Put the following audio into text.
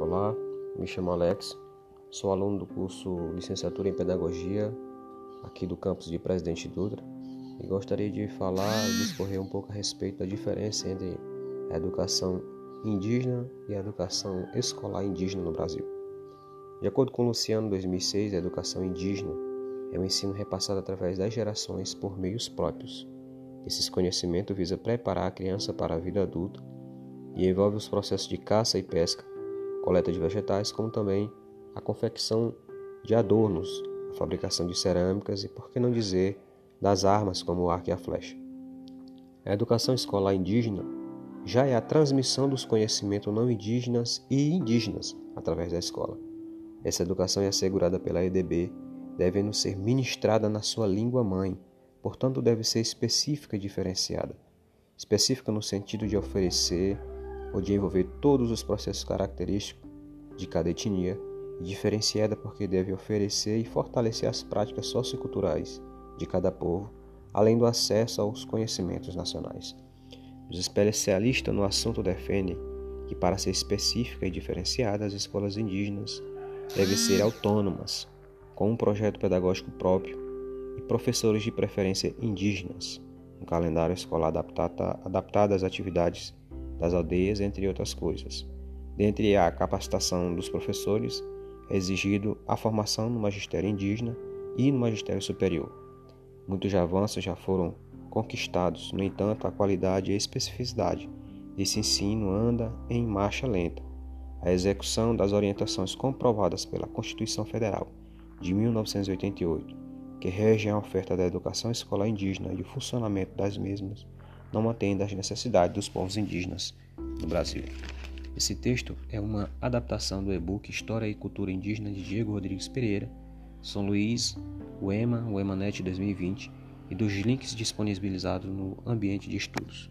Olá, me chamo Alex, sou aluno do curso Licenciatura em Pedagogia aqui do campus de Presidente Dutra e gostaria de falar discorrer um pouco a respeito da diferença entre a educação indígena e a educação escolar indígena no Brasil. De acordo com Luciano 2006, a educação indígena é o ensino repassado através das gerações por meios próprios. Esse conhecimento visa preparar a criança para a vida adulta e envolve os processos de caça e pesca, coleta de vegetais, como também a confecção de adornos, a fabricação de cerâmicas e, por que não dizer, das armas como o arco e a flecha. A educação escolar indígena já é a transmissão dos conhecimentos não indígenas e indígenas através da escola. Essa educação é assegurada pela EDB, devendo ser ministrada na sua língua mãe, portanto deve ser específica e diferenciada. Específica no sentido de oferecer de envolver todos os processos característicos de cada etnia diferenciada porque deve oferecer e fortalecer as práticas socioculturais de cada povo, além do acesso aos conhecimentos nacionais. Os especialistas no assunto defendem que, para ser específica e diferenciada, as escolas indígenas devem ser autônomas, com um projeto pedagógico próprio e professores de preferência indígenas, um calendário escolar adaptado às atividades das aldeias, entre outras coisas. Dentre a capacitação dos professores, é exigido a formação no magistério indígena e no magistério superior. Muitos avanços já foram conquistados, no entanto, a qualidade e a especificidade desse ensino anda em marcha lenta. A execução das orientações comprovadas pela Constituição Federal de 1988, que rege a oferta da educação escolar indígena e o funcionamento das mesmas, não atende às necessidades dos povos indígenas no Brasil. Esse texto é uma adaptação do e-book História e Cultura Indígena de Diego Rodrigues Pereira, São Luís, UEMA, UEMANET 2020 e dos links disponibilizados no ambiente de estudos.